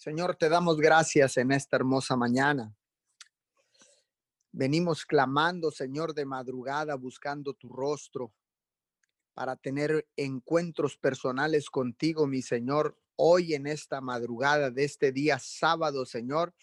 Señor, te damos gracias en esta hermosa mañana. Venimos clamando, Señor, de madrugada, buscando tu rostro para tener encuentros personales contigo, mi Señor. Hoy en esta madrugada de este día sábado, Señor,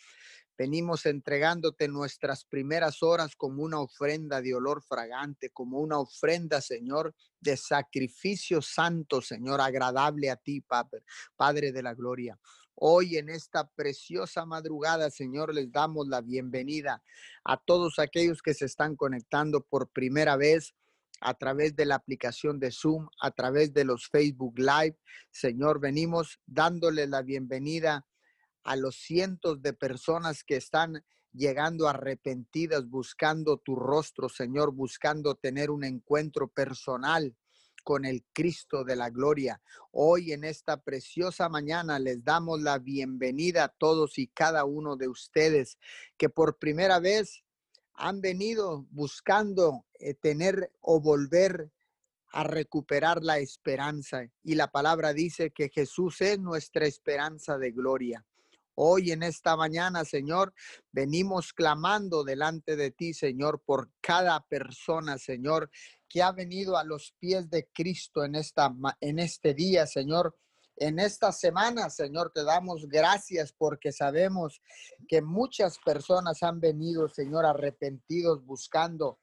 venimos entregándote nuestras primeras horas como una ofrenda de olor fragante, como una ofrenda, Señor, de sacrificio santo, Señor, agradable a ti, Padre, Padre de la gloria. Hoy en esta preciosa madrugada, Señor, les damos la bienvenida a todos aquellos que se están conectando por primera vez a través de la aplicación de Zoom, a través de los Facebook Live. Señor, venimos dándole la bienvenida a los cientos de personas que están llegando arrepentidas, buscando tu rostro, Señor, buscando tener un encuentro personal con el Cristo de la gloria. Hoy en esta preciosa mañana les damos la bienvenida a todos y cada uno de ustedes que por primera vez han venido buscando eh, tener o volver a recuperar la esperanza. Y la palabra dice que Jesús es nuestra esperanza de gloria. Hoy en esta mañana, Señor, venimos clamando delante de ti, Señor, por cada persona, Señor, que ha venido a los pies de Cristo en, esta, en este día, Señor. En esta semana, Señor, te damos gracias porque sabemos que muchas personas han venido, Señor, arrepentidos buscando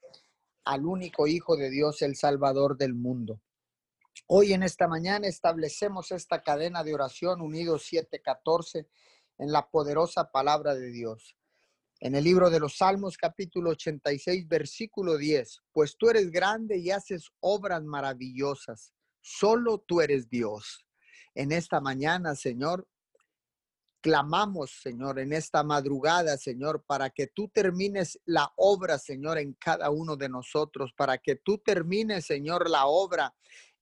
al único Hijo de Dios, el Salvador del mundo. Hoy en esta mañana establecemos esta cadena de oración unidos 714 en la poderosa palabra de Dios en el libro de los Salmos capítulo 86 versículo 10, pues tú eres grande y haces obras maravillosas, solo tú eres Dios. En esta mañana, Señor, clamamos, Señor, en esta madrugada, Señor, para que tú termines la obra, Señor, en cada uno de nosotros, para que tú termines, Señor, la obra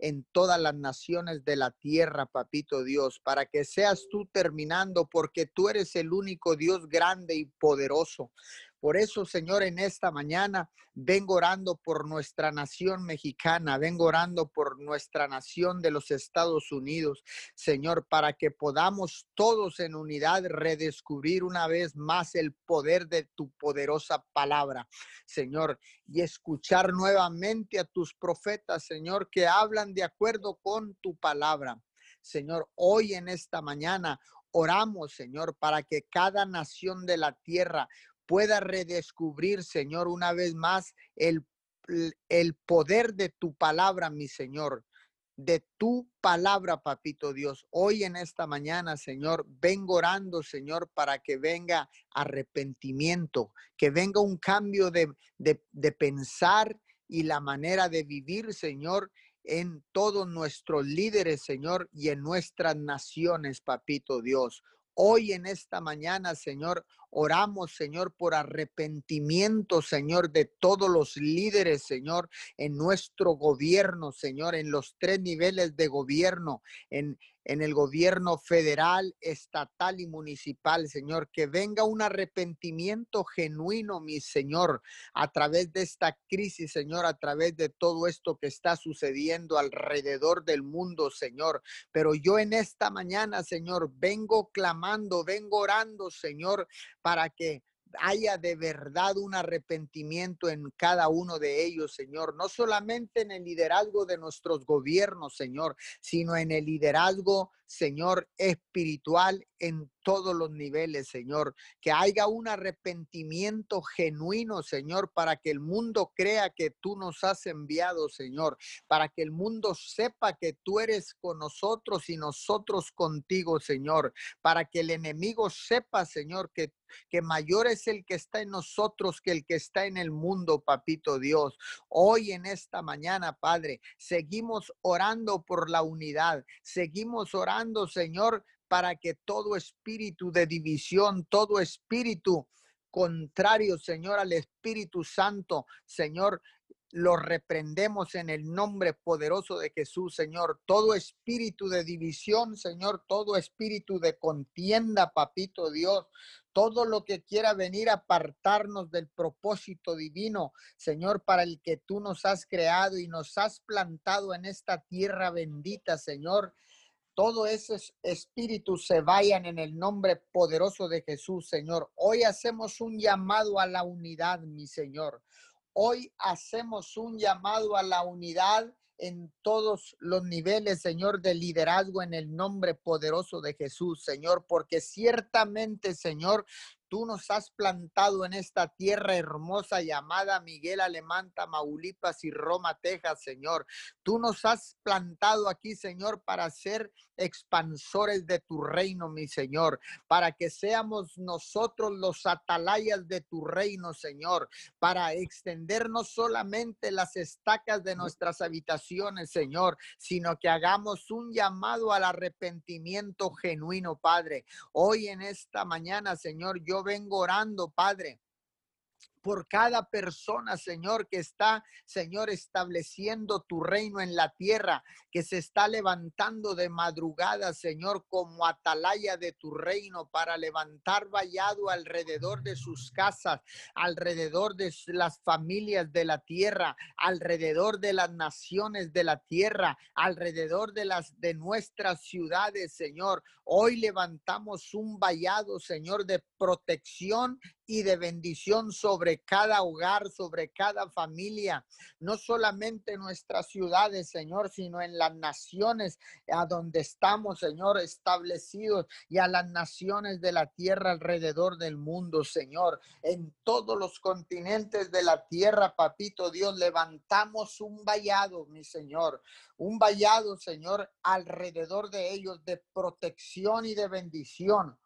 en todas las naciones de la tierra, papito Dios, para que seas tú terminando, porque tú eres el único Dios grande y poderoso. Por eso, Señor, en esta mañana vengo orando por nuestra nación mexicana, vengo orando por nuestra nación de los Estados Unidos, Señor, para que podamos todos en unidad redescubrir una vez más el poder de tu poderosa palabra, Señor, y escuchar nuevamente a tus profetas, Señor, que hablan de acuerdo con tu palabra. Señor, hoy en esta mañana oramos, Señor, para que cada nación de la tierra pueda redescubrir, Señor, una vez más el, el poder de tu palabra, mi Señor de tu palabra, papito Dios. Hoy en esta mañana, Señor, vengo orando, Señor, para que venga arrepentimiento, que venga un cambio de, de, de, pensar y la manera de vivir, Señor, en todos nuestros líderes, Señor, y en nuestras naciones, papito Dios. Hoy en esta mañana, Señor, oramos, Señor, por arrepentimiento, Señor, de todos los líderes, Señor, en nuestro gobierno, Señor, en los tres niveles de gobierno, en, en el gobierno federal, estatal y municipal, Señor, que venga un arrepentimiento genuino, mi Señor, a través de esta crisis, Señor, a través de todo esto que está sucediendo alrededor del mundo, Señor. Pero yo en esta mañana, Señor, vengo clamando, vengo orando, Señor, para que haya de verdad un arrepentimiento en cada uno de ellos, Señor, no solamente en el liderazgo de nuestros gobiernos, Señor, sino en el liderazgo Señor, espiritual en todos los niveles, Señor. Que haya un arrepentimiento genuino, Señor, para que el mundo crea que tú nos has enviado, Señor. Para que el mundo sepa que tú eres con nosotros y nosotros contigo, Señor. Para que el enemigo sepa, Señor, que que mayor es el que está en nosotros que el que está en el mundo, papito Dios. Hoy en esta mañana, Padre, seguimos orando por la unidad, seguimos orando Señor, para que todo espíritu de división, todo espíritu contrario, Señor, al Espíritu Santo, Señor, lo reprendemos en el nombre poderoso de Jesús, Señor. Todo espíritu de división, Señor, todo espíritu de contienda, papito Dios, todo lo que quiera venir a apartarnos del propósito divino, Señor, para el que tú nos has creado y nos has plantado en esta tierra bendita, Señor todo ese espíritu se vayan en el nombre poderoso de Jesús, Señor. Hoy hacemos un llamado a la unidad, mi Señor. Hoy hacemos un llamado a la unidad en todos los niveles, Señor, de liderazgo en el nombre poderoso de Jesús, Señor, porque ciertamente, Señor, Tú nos has plantado en esta tierra hermosa llamada Miguel Alemán, Tamaulipas y Roma, Texas, Señor. Tú nos has plantado aquí, Señor, para ser expansores de tu reino, mi Señor, para que seamos nosotros los atalayas de tu reino, Señor, para extender no solamente las estacas de nuestras habitaciones, Señor, sino que hagamos un llamado al arrepentimiento genuino, Padre. Hoy en esta mañana, Señor, yo vengo orando, Padre, por cada persona, Señor, que está, Señor, estableciendo tu reino en la tierra, que se está levantando de madrugada, Señor, como atalaya de tu reino para levantar vallado alrededor de sus casas, alrededor de las familias de la tierra, alrededor de las naciones de la tierra, alrededor de las de nuestras ciudades, Señor. Hoy levantamos un vallado, Señor, de protección y de bendición sobre cada hogar, sobre cada familia, no solamente en nuestras ciudades, Señor, sino en las naciones a donde estamos, Señor, establecidos y a las naciones de la tierra alrededor del mundo, Señor. En todos los continentes de la tierra, papito Dios, levantamos un vallado, mi Señor, un vallado, Señor, alrededor de ellos de protección y de bendición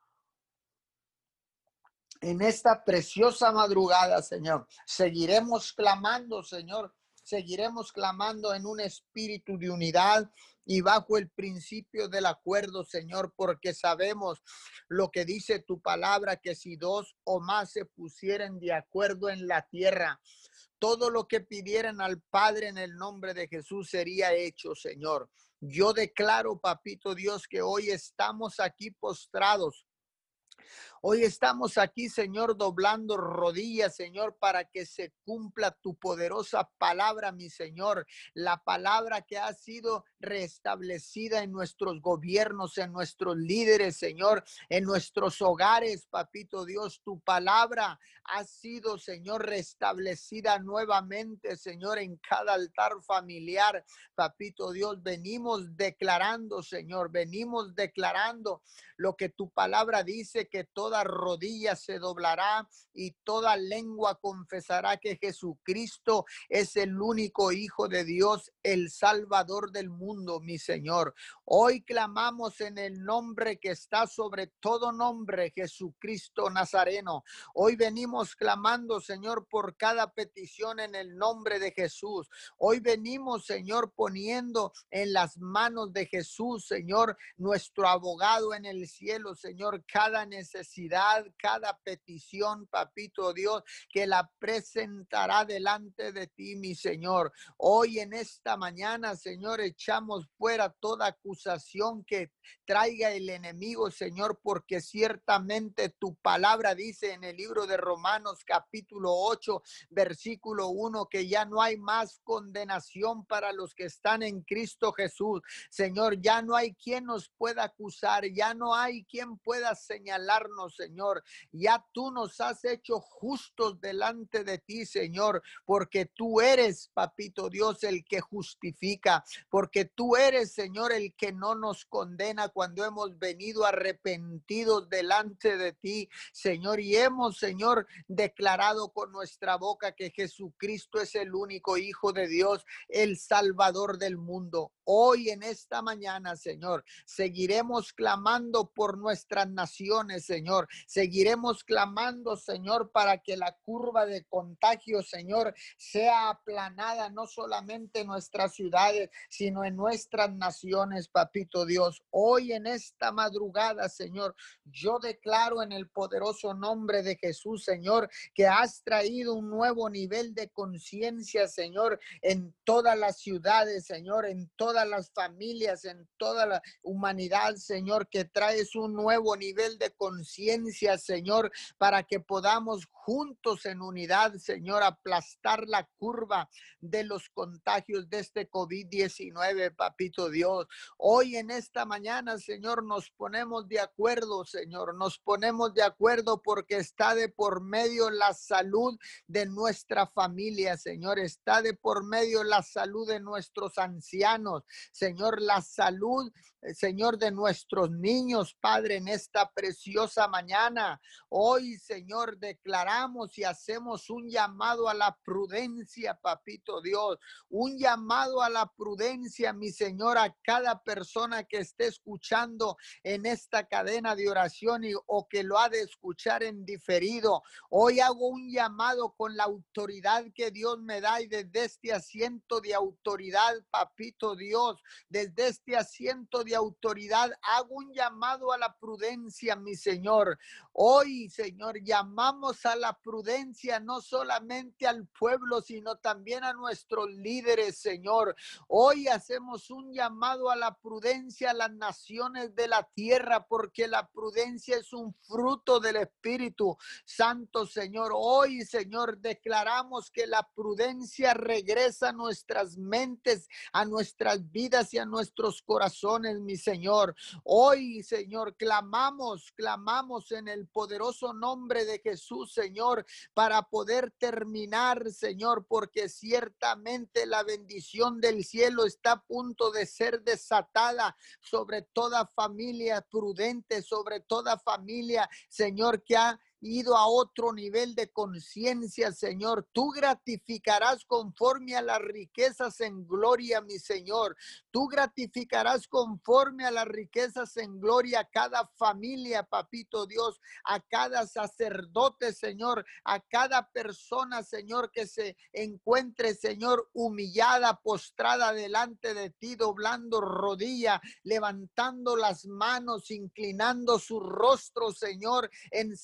en esta preciosa madrugada, Señor. Seguiremos clamando, Señor. Seguiremos clamando en un espíritu de unidad y bajo el principio del acuerdo, Señor, porque sabemos lo que dice tu palabra, que si dos o más se pusieran de acuerdo en la tierra, todo lo que pidieran al Padre en el nombre de Jesús sería hecho, Señor. Yo declaro, papito Dios, que hoy estamos aquí postrados Hoy estamos aquí, Señor, doblando rodillas, Señor, para que se cumpla tu poderosa palabra, mi Señor. La palabra que ha sido restablecida en nuestros gobiernos, en nuestros líderes, Señor, en nuestros hogares, papito Dios. Tu palabra ha sido, Señor, restablecida nuevamente, Señor, en cada altar familiar. Papito Dios, venimos declarando, Señor, venimos declarando lo que tu palabra dice, que toda rodilla se doblará y toda lengua confesará que Jesucristo es el único Hijo de Dios, el Salvador del mundo, mi Señor. Hoy clamamos en el nombre que está sobre todo nombre, Jesucristo Nazareno. Hoy venimos clamando, Señor, por cada petición en el nombre de Jesús. Hoy venimos, Señor, poniendo en las manos de Jesús, Señor, nuestro abogado en el cielo, Señor, cada necesidad cada petición, papito Dios, que la presentará delante de ti, mi Señor. Hoy en esta mañana, Señor, echamos fuera toda acusación que traiga el enemigo, Señor, porque ciertamente tu palabra dice en el libro de Romanos capítulo 8, versículo 1, que ya no hay más condenación para los que están en Cristo Jesús. Señor, ya no hay quien nos pueda acusar, ya no hay quien pueda Señor. Ya tú nos has hecho justos delante de ti, Señor, porque tú eres, papito Dios, el que justifica, porque tú eres, Señor, el que no nos condena cuando hemos venido arrepentidos delante de ti, Señor, y hemos, Señor, declarado con nuestra boca que Jesucristo es el único Hijo de Dios, el Salvador del mundo. Hoy en esta mañana, Señor, seguiremos clamando por nuestras naciones, Señor. Seguiremos clamando, Señor, para que la curva de contagio, Señor, sea aplanada no solamente en nuestras ciudades, sino en nuestras naciones, papito Dios. Hoy en esta madrugada, Señor, yo declaro en el poderoso nombre de Jesús, Señor, que has traído un nuevo nivel de conciencia, Señor, en todas las ciudades, Señor, en todas todas las familias, en toda la humanidad, Señor, que traes un nuevo nivel de conciencia, Señor, para que podamos juntos en unidad, Señor, aplastar la curva de los contagios de este COVID-19, papito Dios. Hoy en esta mañana, Señor, nos ponemos de acuerdo, Señor, nos ponemos de acuerdo porque está de por medio la salud de nuestra familia, Señor, está de por medio la salud de nuestros ancianos, Señor, la salud, Señor, de nuestros niños, Padre, en esta preciosa mañana. Hoy, Señor, declaramos y hacemos un llamado a la prudencia, papito Dios, un llamado a la prudencia, mi Señor, a cada persona que esté escuchando en esta cadena de oración y, o que lo ha de escuchar en diferido. Hoy hago un llamado con la autoridad que Dios me da y desde este asiento de autoridad, papito Dios, desde este asiento de autoridad hago un llamado a la prudencia, mi Señor. Hoy, Señor, llamamos a la prudencia no solamente al pueblo, sino también a nuestros líderes, Señor. Hoy hacemos un llamado a la prudencia a las naciones de la tierra, porque la prudencia es un fruto del Espíritu Santo, Señor. Hoy, Señor, declaramos que la prudencia regresa a nuestras mentes, a nuestras vidas y a nuestros corazones, mi Señor. Hoy, Señor, clamamos, clamamos en el poderoso nombre de Jesús, Señor, para poder terminar, Señor, porque ciertamente la bendición del cielo está a punto de ser desatada sobre toda familia prudente, sobre toda familia, Señor, que ha ido a otro nivel de conciencia, Señor. Tú gratificarás conforme a las riquezas en gloria, mi Señor. Tú gratificarás conforme a las riquezas en gloria a cada familia, papito Dios, a cada sacerdote, Señor, a cada persona, Señor, que se encuentre, Señor, humillada, postrada delante de ti, doblando rodilla, levantando las manos, inclinando su rostro, Señor, en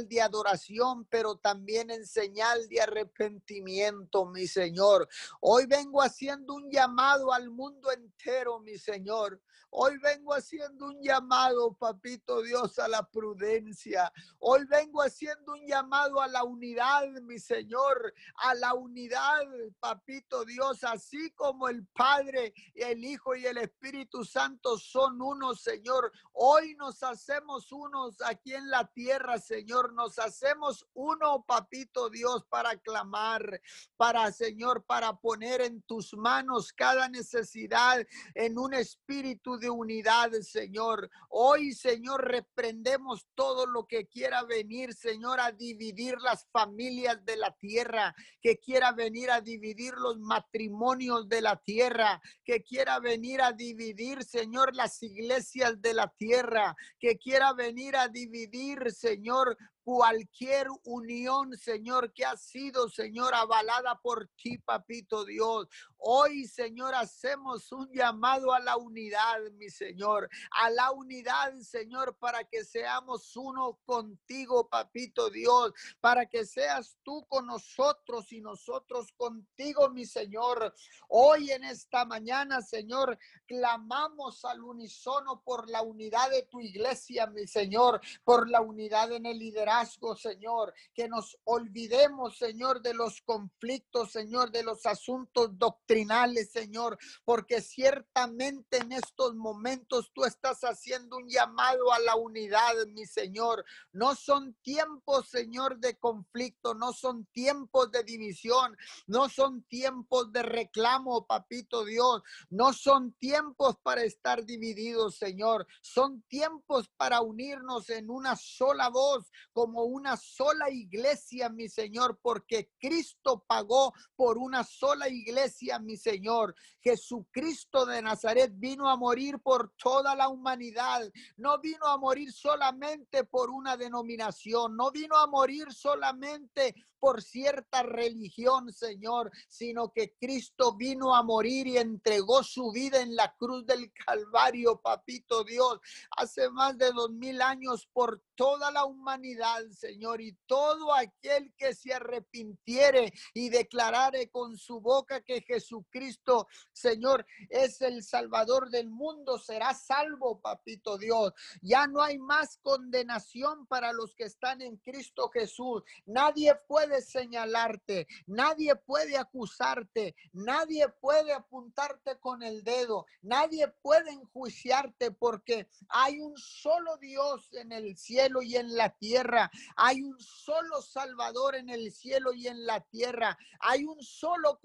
de adoración, pero también en señal de arrepentimiento, mi Señor. Hoy vengo haciendo un llamado al mundo entero, mi Señor. Hoy vengo haciendo un llamado, papito Dios, a la prudencia. Hoy vengo haciendo un llamado a la unidad, mi Señor, a la unidad, papito Dios, así como el Padre, el Hijo y el Espíritu Santo son unos, Señor. Hoy nos hacemos unos aquí en la tierra, Señor. Nos hacemos uno, papito Dios, para clamar, para, Señor, para poner en tus manos cada necesidad en un espíritu de unidad, Señor. Hoy, Señor, reprendemos todo lo que quiera venir, Señor, a dividir las familias de la tierra, que quiera venir a dividir los matrimonios de la tierra, que quiera venir a dividir, Señor, las iglesias de la tierra, que quiera venir a dividir, Señor, cualquier unión, Señor, que ha sido, Señor, avalada por ti, papito Dios. Hoy, Señor, hacemos un llamado a la unidad, mi Señor, a la unidad, Señor, para que seamos uno contigo, papito Dios, para que seas tú con nosotros y nosotros contigo, mi Señor. Hoy en esta mañana, Señor, clamamos al unísono por la unidad de tu iglesia, mi Señor, por la unidad en el liderazgo Señor, que nos olvidemos, Señor, de los conflictos, Señor, de los asuntos doctrinales, Señor, porque ciertamente en estos momentos tú estás haciendo un llamado a la unidad, mi Señor. No son tiempos, Señor, de conflicto, no son tiempos de división, no son tiempos de reclamo, papito Dios, no son tiempos para estar divididos, Señor, son tiempos para unirnos en una sola voz como una sola iglesia, mi Señor, porque Cristo pagó por una sola iglesia, mi Señor. Jesucristo de Nazaret vino a morir por toda la humanidad. No vino a morir solamente por una denominación, no vino a morir solamente por cierta religión, Señor, sino que Cristo vino a morir y entregó su vida en la cruz del Calvario, papito Dios, hace más de dos mil años por toda la humanidad Señor, y todo aquel que se arrepintiere y declarare con su boca que Jesucristo, Señor, es el Salvador del mundo, será salvo, papito Dios. Ya no hay más condenación para los que están en Cristo Jesús. Nadie puede señalarte, nadie puede acusarte, nadie puede apuntarte con el dedo, nadie puede enjuiciarte porque hay un solo Dios en el cielo y en la tierra, hay un solo Salvador en el cielo y en la tierra, hay un solo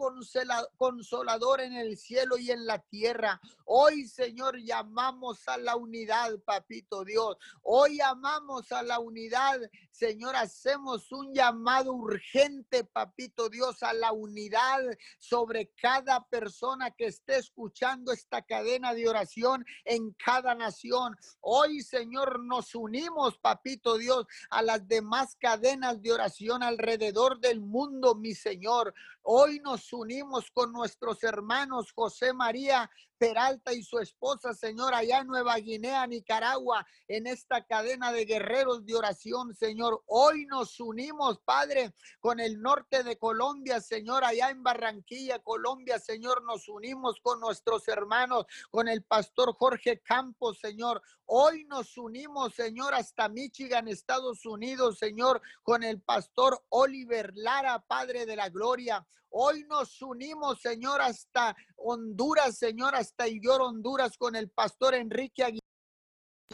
consolador en el cielo y en la tierra. Hoy, Señor, llamamos a la unidad, papito Dios. Hoy amamos a la unidad, Señor, hacemos un llamado urgente, papito Dios, a la unidad sobre cada persona que esté escuchando esta cadena de oración en cada nación. Hoy, Señor, nos unimos, papito Dios, a las demás cadenas de oración alrededor del mundo, mi Señor. Hoy nos unimos con nuestros hermanos José María Peralta y su esposa, Señor, allá en Nueva Guinea, Nicaragua, en esta cadena de guerreros de oración, Señor. Hoy nos unimos, Padre, con el norte de Colombia, Señor, allá en Barranquilla, Colombia, Señor, nos unimos con nuestros hermanos, con el pastor Jorge Campos, Señor. Hoy nos unimos, Señor, hasta Michigan, Estados Unidos, Señor, con el pastor Oliver Lara, Padre de la Gloria. Hoy nos unimos, Señor, hasta Honduras, Señor, hasta Illor, Honduras, con el pastor Enrique Aguilar.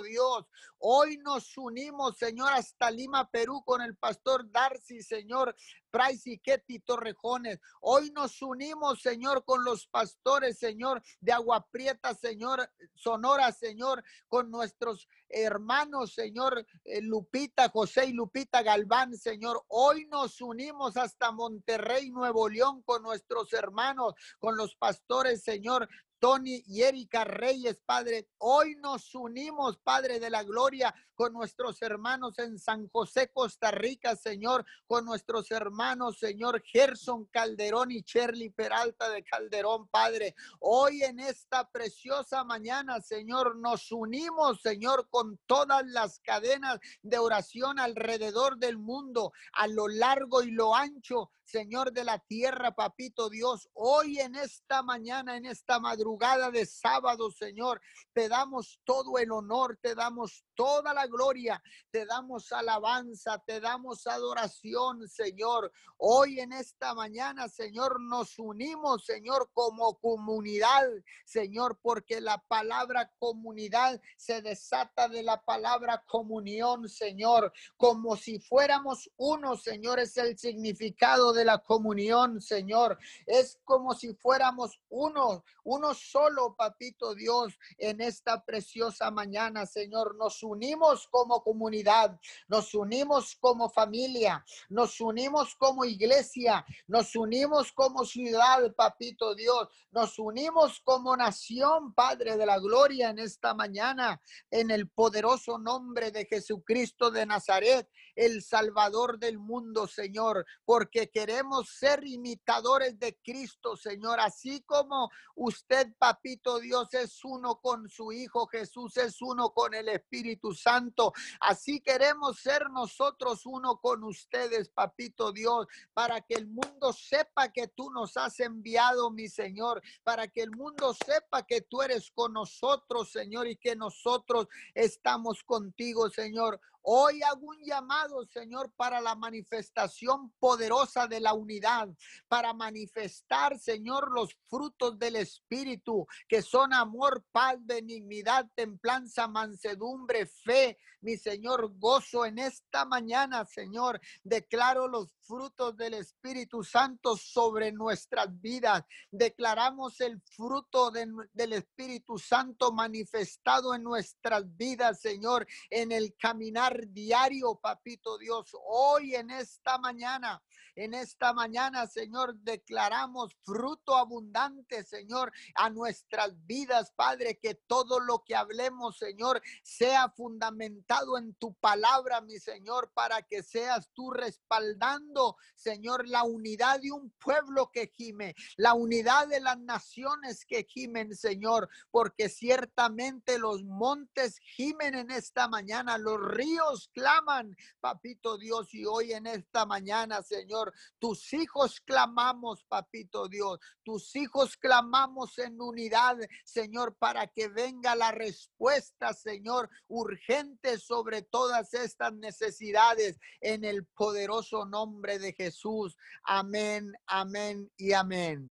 Dios. Hoy nos unimos, Señor, hasta Lima, Perú, con el pastor Darcy, Señor, Price y Ketty Torrejones. Hoy nos unimos, Señor, con los pastores, Señor, de Agua Prieta, Señor, Sonora, Señor, con nuestros hermanos, Señor, eh, Lupita, José y Lupita Galván, Señor. Hoy nos unimos hasta Monterrey, Nuevo León, con nuestros hermanos, con los pastores, Señor, Tony y Erika Reyes, Padre. Hoy nos unimos, Padre de la Gloria, con nuestros hermanos en San José, Costa Rica, Señor, con nuestros hermanos, Señor, Gerson Calderón y Shirley Peralta de Calderón, Padre. Hoy en esta preciosa mañana, Señor, nos unimos, Señor, con todas las cadenas de oración alrededor del mundo, a lo largo y lo ancho, Señor de la tierra, papito Dios. Hoy en esta mañana, en esta madrugada de sábado, Señor, te damos todo el honor, te damos toda la gloria, te damos alabanza, te damos adoración, Señor. Hoy en esta mañana, Señor, nos unimos, Señor, como comunidad, Señor, porque la palabra comunidad se desata de la palabra comunión, Señor, como si fuéramos uno, Señor, es el significado de la comunión, Señor. Es como si fuéramos uno, uno solo, papito Dios, en esta preciosa mañana, Señor. Nos unimos como comunidad, nos unimos como familia, nos unimos como iglesia, nos unimos como ciudad, papito Dios, nos unimos como nación, Padre de la Gloria, en esta mañana, en el poderoso nombre de Jesucristo de Nazaret, el Salvador del mundo, Señor, porque queremos ser imitadores de Cristo, Señor, así como usted, papito Dios, es uno con su Hijo, Jesús es uno con el Espíritu Santo, así queremos ser nosotros uno con ustedes, papito Dios, para que el mundo sepa que tú nos has enviado, mi Señor, para que el mundo sepa que tú eres con nosotros, Señor, y que nosotros estamos contigo, Señor. Hoy hago un llamado, Señor, para la manifestación poderosa de la unidad, para manifestar, Señor, los frutos del Espíritu, que son amor, paz, benignidad, templanza, mansedumbre, fe, mi Señor, gozo en esta mañana, Señor. Declaro los frutos del Espíritu Santo sobre nuestras vidas. Declaramos el fruto del Espíritu Santo manifestado en nuestras vidas, Señor, en el caminar diario, papito Dios. Hoy en esta mañana en esta mañana, Señor, declaramos fruto abundante, Señor, a nuestras vidas, Padre, que todo lo que hablemos, Señor, sea fundamentado en tu palabra, mi Señor, para que seas tú respaldando, Señor, la unidad de un pueblo que gime, la unidad de las naciones que gimen, Señor, porque ciertamente los montes gimen en esta mañana, los ríos claman, papito Dios, y hoy en esta mañana, Señor, tus hijos clamamos, papito Dios, tus hijos clamamos en unidad, Señor, para que venga la respuesta, Señor, urgente sobre todas estas necesidades en el poderoso nombre de Jesús. Amén, amén y amén.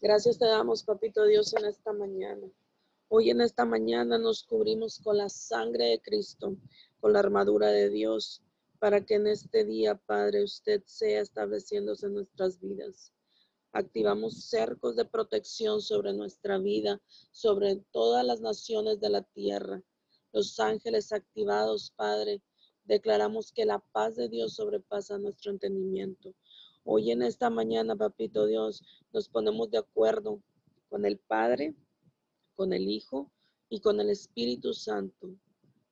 Gracias te damos, papito Dios, en esta mañana. Hoy en esta mañana nos cubrimos con la sangre de Cristo, con la armadura de Dios, para que en este día, Padre, usted sea estableciéndose en nuestras vidas. Activamos cercos de protección sobre nuestra vida, sobre todas las naciones de la tierra. Los ángeles activados, Padre, declaramos que la paz de Dios sobrepasa nuestro entendimiento. Hoy en esta mañana, Papito Dios, nos ponemos de acuerdo con el Padre, con el Hijo y con el Espíritu Santo.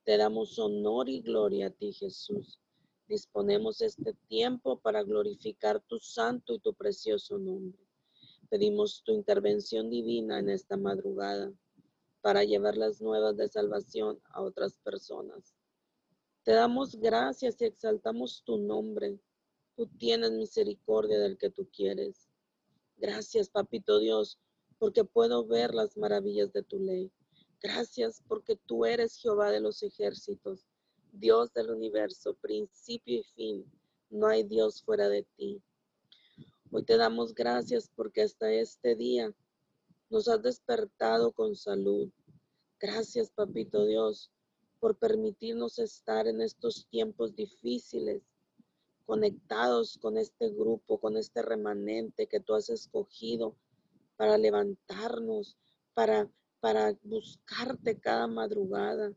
Te damos honor y gloria a ti, Jesús. Disponemos este tiempo para glorificar tu santo y tu precioso nombre. Pedimos tu intervención divina en esta madrugada para llevar las nuevas de salvación a otras personas. Te damos gracias y exaltamos tu nombre. Tú tienes misericordia del que tú quieres. Gracias, Papito Dios, porque puedo ver las maravillas de tu ley. Gracias porque tú eres Jehová de los ejércitos, Dios del universo, principio y fin. No hay Dios fuera de ti. Hoy te damos gracias porque hasta este día nos has despertado con salud. Gracias, Papito Dios, por permitirnos estar en estos tiempos difíciles, conectados con este grupo, con este remanente que tú has escogido para levantarnos, para, para buscarte cada madrugada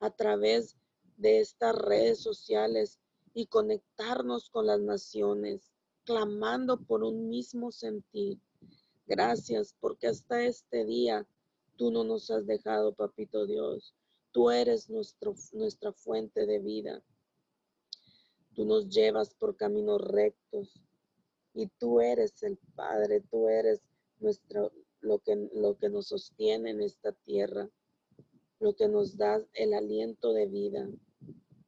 a través de estas redes sociales y conectarnos con las naciones, clamando por un mismo sentir. Gracias porque hasta este día tú no nos has dejado, papito Dios. Tú eres nuestro, nuestra fuente de vida. Tú nos llevas por caminos rectos y tú eres el Padre, tú eres nuestro, lo, que, lo que nos sostiene en esta tierra, lo que nos da el aliento de vida.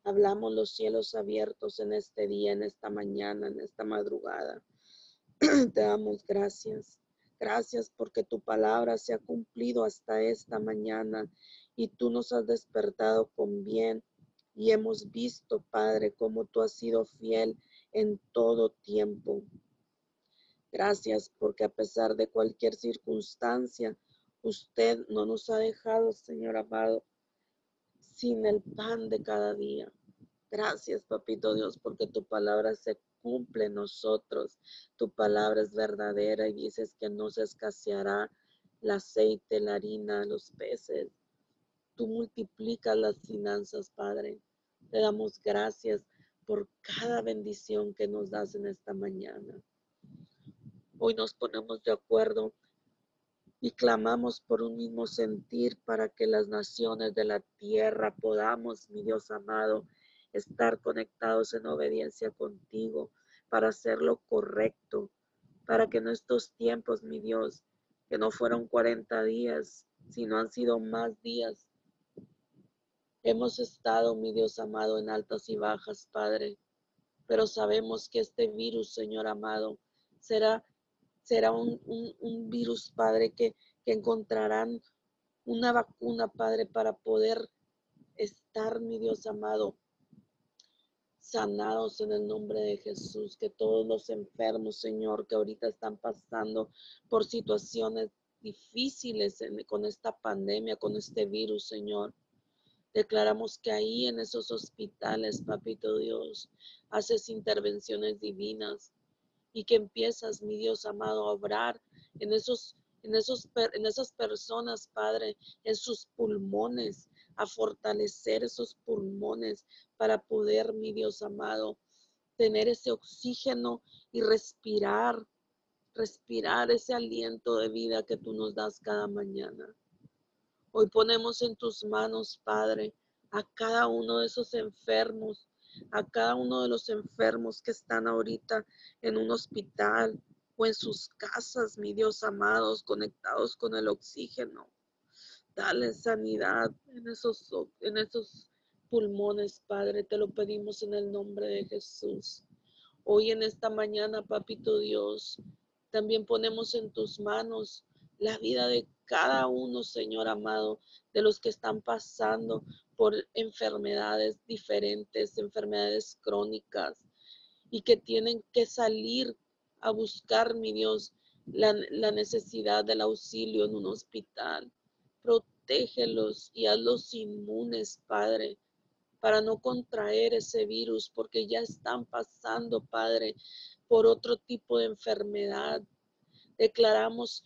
Hablamos los cielos abiertos en este día, en esta mañana, en esta madrugada. Te damos gracias. Gracias porque tu palabra se ha cumplido hasta esta mañana y tú nos has despertado con bien y hemos visto, Padre, cómo tú has sido fiel en todo tiempo. Gracias porque a pesar de cualquier circunstancia, usted no nos ha dejado, Señor amado, sin el pan de cada día. Gracias, Papito Dios, porque tu palabra se cumple en nosotros. Tu palabra es verdadera y dices que no se escaseará el aceite, la harina, los peces. Tú multiplicas las finanzas, Padre. Te damos gracias por cada bendición que nos das en esta mañana. Hoy nos ponemos de acuerdo y clamamos por un mismo sentir para que las naciones de la tierra podamos, mi Dios amado, estar conectados en obediencia contigo para hacer lo correcto, para que en estos tiempos, mi Dios, que no fueron 40 días, sino han sido más días, hemos estado, mi Dios amado, en altas y bajas, Padre, pero sabemos que este virus, Señor amado, será será un, virus, Padre, que, que encontrarán una vacuna, Padre, para poder estar, mi Dios amado, sanados en el nombre de Jesús, que todos los enfermos, Señor, que ahorita están pasando por situaciones difíciles con esta pandemia, con este virus, Señor. Declaramos que ahí en esos hospitales, Papito Dios, haces intervenciones divinas, y que empiezas, mi Dios amado, a obrar en, esos, en, esos, en esas personas, Padre, en sus pulmones, a fortalecer esos pulmones para poder, mi Dios amado, tener ese oxígeno y respirar, respirar ese aliento de vida que tú nos das cada mañana. Hoy ponemos en tus manos, Padre, a cada uno de esos enfermos, a cada uno de los enfermos que están ahorita en un hospital o en sus casas, mi Dios amados, conectados con el oxígeno. Dale sanidad en esos, en esos pulmones, Padre. Te lo pedimos en el nombre de Jesús. Hoy en esta mañana, Papito Dios, también ponemos en tus manos la vida de cada uno, Señor amado, de los que están pasando por enfermedades diferentes, enfermedades crónicas, y que tienen que salir a buscar, mi Dios, la, necesidad del auxilio en un hospital. Protégelos y hazlos inmunes, Padre, para no contraer ese virus, porque ya están pasando, Padre, por otro tipo de enfermedad. Declaramos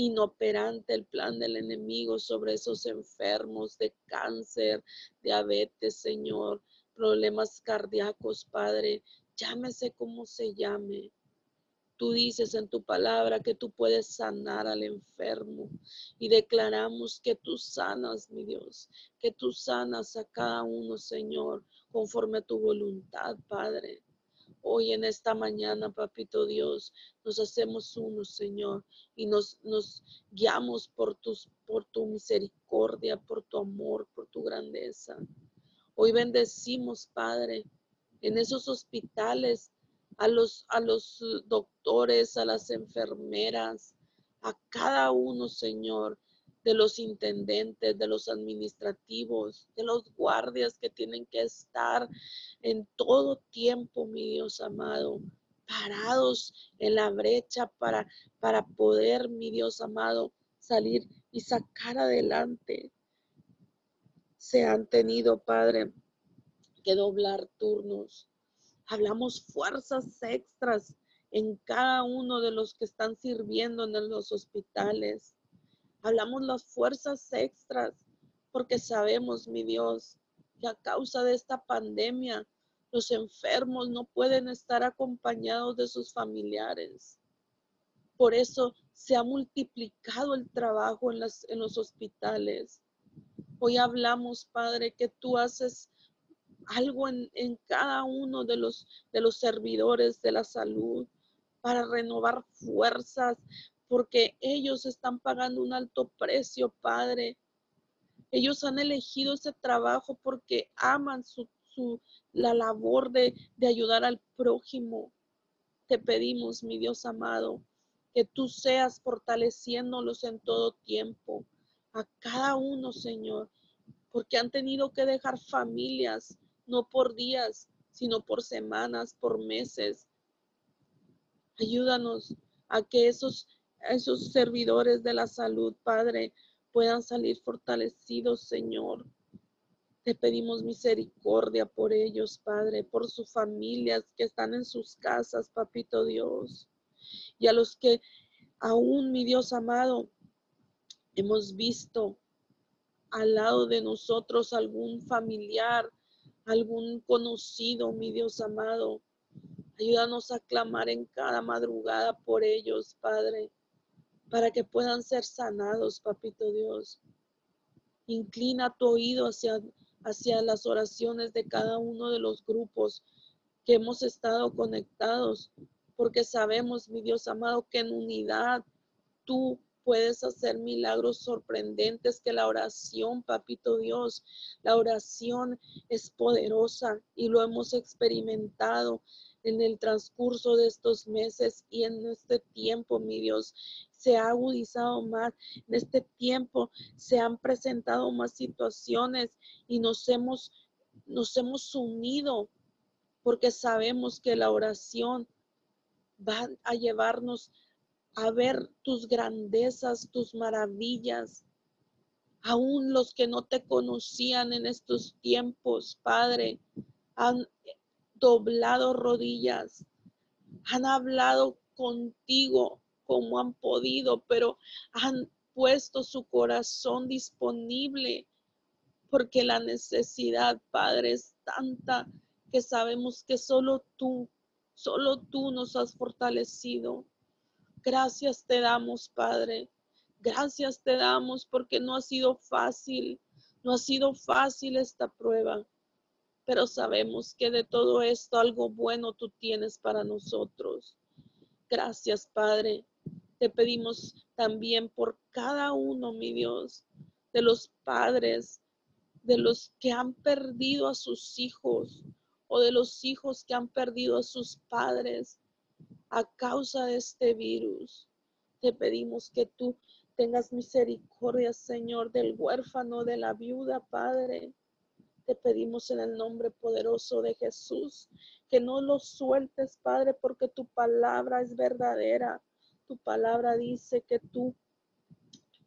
inoperante el plan del enemigo sobre esos enfermos de cáncer, diabetes, Señor, problemas cardíacos, Padre, llámese como se llame. Tú dices en tu palabra que tú puedes sanar al enfermo y declaramos que tú sanas, mi Dios, que tú sanas a cada uno, Señor, conforme a tu voluntad, Padre. Hoy en esta mañana, papito Dios, nos hacemos uno, Señor, y nos, nos guiamos por, tus, por tu misericordia, por tu amor, por tu grandeza. Hoy bendecimos, Padre, en esos hospitales, a los, a los doctores, a las enfermeras, a cada uno, Señor, de los intendentes, de los administrativos, de los guardias que tienen que estar en todo tiempo, mi Dios amado, parados en la brecha para, para poder, mi Dios amado, salir y sacar adelante. Se han tenido, Padre, que doblar turnos. Hablamos fuerzas extras en cada uno de los que están sirviendo en los hospitales Hablamos las fuerzas extras porque sabemos, mi Dios, que a causa de esta pandemia los enfermos no pueden estar acompañados de sus familiares. Por eso se ha multiplicado el trabajo en, las, en los hospitales. Hoy hablamos, Padre, que tú haces algo en, en, cada uno de los, de los servidores de la salud para renovar fuerzas, porque ellos están pagando un alto precio, Padre. Ellos han elegido ese trabajo porque aman su, la labor de, de ayudar al prójimo. Te pedimos, mi Dios amado, que tú seas fortaleciéndolos en todo tiempo, a cada uno, Señor, porque han tenido que dejar familias, no por días, sino por semanas, por meses. Ayúdanos a que esos esos servidores de la salud, Padre, puedan salir fortalecidos, Señor. Te pedimos misericordia por ellos, Padre, por sus familias que están en sus casas, Papito Dios. Y a los que aún, mi Dios amado, hemos visto al lado de nosotros algún familiar, algún conocido, mi Dios amado. Ayúdanos a clamar en cada madrugada por ellos, Padre para que puedan ser sanados, papito Dios. Inclina tu oído hacia, hacia las oraciones de cada uno de los grupos que hemos estado conectados, porque sabemos, mi Dios amado, que en unidad tú puedes hacer milagros sorprendentes, que la oración, papito Dios, la oración es poderosa y lo hemos experimentado en el transcurso de estos meses y en este tiempo, mi Dios, se ha agudizado más. En este tiempo se han presentado más situaciones y nos hemos, nos hemos unido porque sabemos que la oración va a llevarnos a ver tus grandezas, tus maravillas. Aún los que no te conocían en estos tiempos, Padre, han doblado rodillas, han hablado contigo como han podido, pero han puesto su corazón disponible porque la necesidad, Padre, es tanta que sabemos que solo tú, solo tú nos has fortalecido. Gracias te damos, Padre. Gracias te damos porque no ha sido fácil. No ha sido fácil esta prueba, pero sabemos que de todo esto algo bueno tú tienes para nosotros. Gracias, Padre. Te pedimos también por cada uno, mi Dios, de los padres, de los que han perdido a sus hijos o de los hijos que han perdido a sus padres a causa de este virus. Te pedimos que tú tengas misericordia, Señor, del huérfano, de la viuda, Padre. Te pedimos en el nombre poderoso de Jesús que no lo sueltes, Padre, porque tu palabra es verdadera. Tu palabra dice que tú,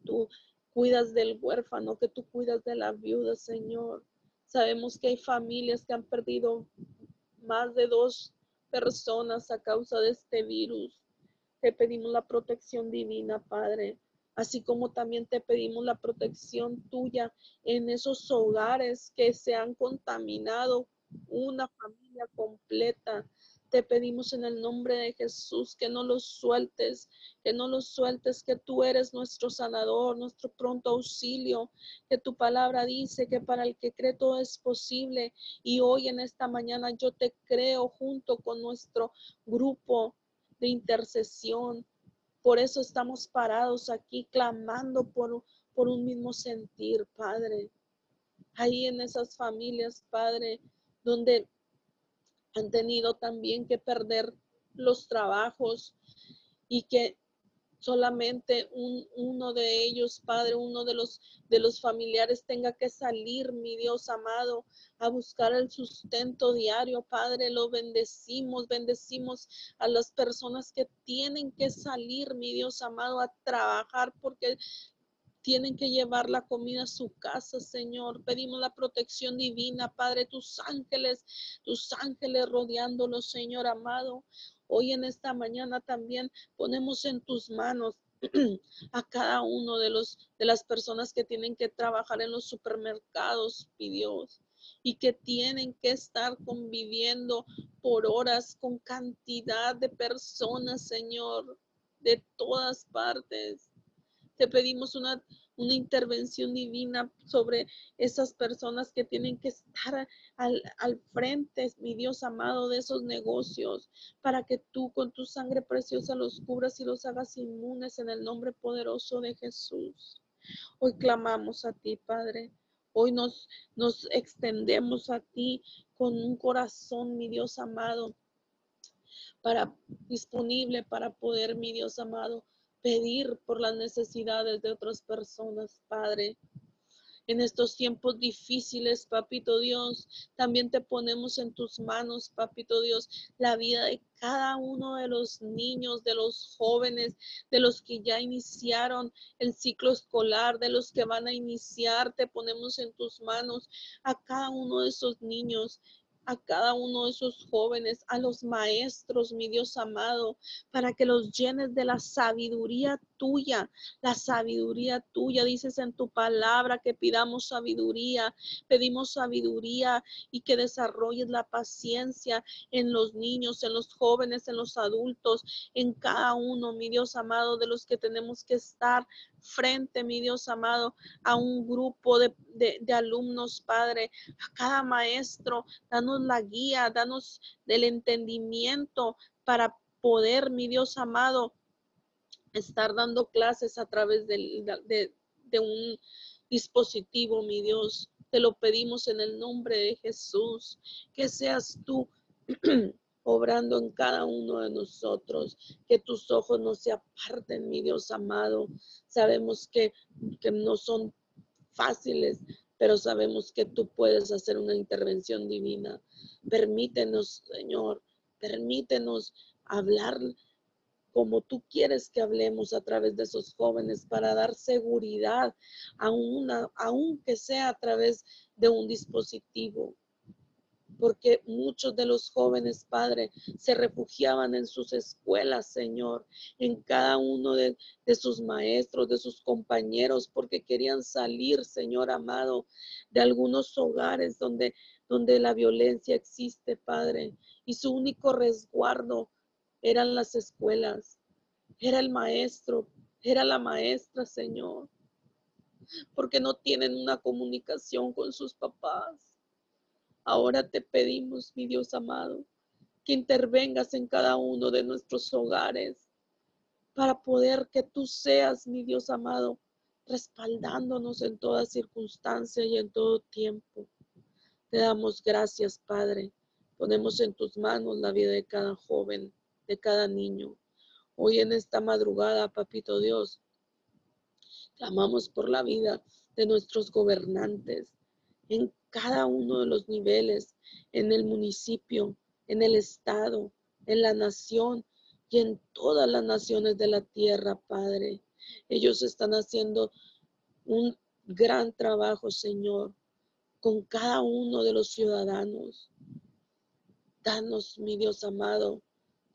tú cuidas del huérfano, que tú cuidas de la viuda, Señor. Sabemos que hay familias que han perdido más de dos personas a causa de este virus. Te pedimos la protección divina, Padre así como también te pedimos la protección tuya en esos hogares que se han contaminado, una familia completa. Te pedimos en el nombre de Jesús que no los sueltes, que no los sueltes, que tú eres nuestro sanador, nuestro pronto auxilio, que tu palabra dice que para el que cree todo es posible. Y hoy en esta mañana yo te creo junto con nuestro grupo de intercesión por eso estamos parados aquí clamando por, por un mismo sentir, Padre. Ahí en esas familias, Padre, donde han tenido también que perder los trabajos y que solamente un, uno de ellos, Padre, uno de los, de los familiares tenga que salir, mi Dios amado, a buscar el sustento diario, Padre, lo bendecimos, bendecimos a las personas que tienen que salir, mi Dios amado, a trabajar porque tienen que llevar la comida a su casa, Señor. Pedimos la protección divina, Padre, tus ángeles, tus ángeles rodeándolos, Señor amado. Hoy en esta mañana también ponemos en tus manos a cada uno de los de las personas que tienen que trabajar en los supermercados, mi Dios, y que tienen que estar conviviendo por horas con cantidad de personas, Señor, de todas partes. Te pedimos una una intervención divina sobre esas personas que tienen que estar al, al, frente, mi Dios amado, de esos negocios, para que tú con tu sangre preciosa los cubras y los hagas inmunes en el nombre poderoso de Jesús. Hoy clamamos a ti, Padre. Hoy nos, nos extendemos a ti con un corazón, mi Dios amado, para disponible para poder, mi Dios amado, pedir por las necesidades de otras personas, Padre. En estos tiempos difíciles, Papito Dios, también te ponemos en tus manos, Papito Dios, la vida de cada uno de los niños, de los jóvenes, de los que ya iniciaron el ciclo escolar, de los que van a iniciar, te ponemos en tus manos a cada uno de esos niños a cada uno de esos jóvenes, a los maestros, mi Dios amado, para que los llenes de la sabiduría tuya, la sabiduría tuya. Dices en tu palabra que pidamos sabiduría, pedimos sabiduría y que desarrolles la paciencia en los niños, en los jóvenes, en los adultos, en cada uno, mi Dios amado, de los que tenemos que estar frente, mi Dios amado, a un grupo de, de, alumnos, Padre, a cada maestro, danos la guía, danos del entendimiento para poder, mi Dios amado, estar dando clases a través de, de un dispositivo, mi Dios. Te lo pedimos en el nombre de Jesús, que seas tú obrando en cada uno de nosotros, que tus ojos no se aparten, mi Dios amado. Sabemos que, que no son fáciles, pero sabemos que tú puedes hacer una intervención divina. Permítenos, Señor, permítenos hablar como tú quieres que hablemos a través de esos jóvenes para dar seguridad, a una, aunque sea a través de un dispositivo. Porque muchos de los jóvenes, Padre, se refugiaban en sus escuelas, Señor, en cada uno de, sus maestros, de sus compañeros, porque querían salir, Señor amado, de algunos hogares donde, donde la violencia existe, Padre, y su único resguardo eran las escuelas, era el maestro, era la maestra, Señor. porque no tienen una comunicación con sus papás. Ahora te pedimos, mi Dios amado, que intervengas en cada uno de nuestros hogares para poder que tú seas, mi Dios amado, respaldándonos en toda circunstancia y en todo tiempo. Te damos gracias, Padre. Ponemos en tus manos la vida de cada joven, de cada niño. Hoy en esta madrugada, Papito Dios, clamamos por la vida de nuestros gobernantes en cada uno de los niveles, en el municipio, en el estado, en la nación y en todas las naciones de la tierra, Padre. Ellos están haciendo un gran trabajo, Señor, con cada uno de los ciudadanos. Danos, mi Dios amado,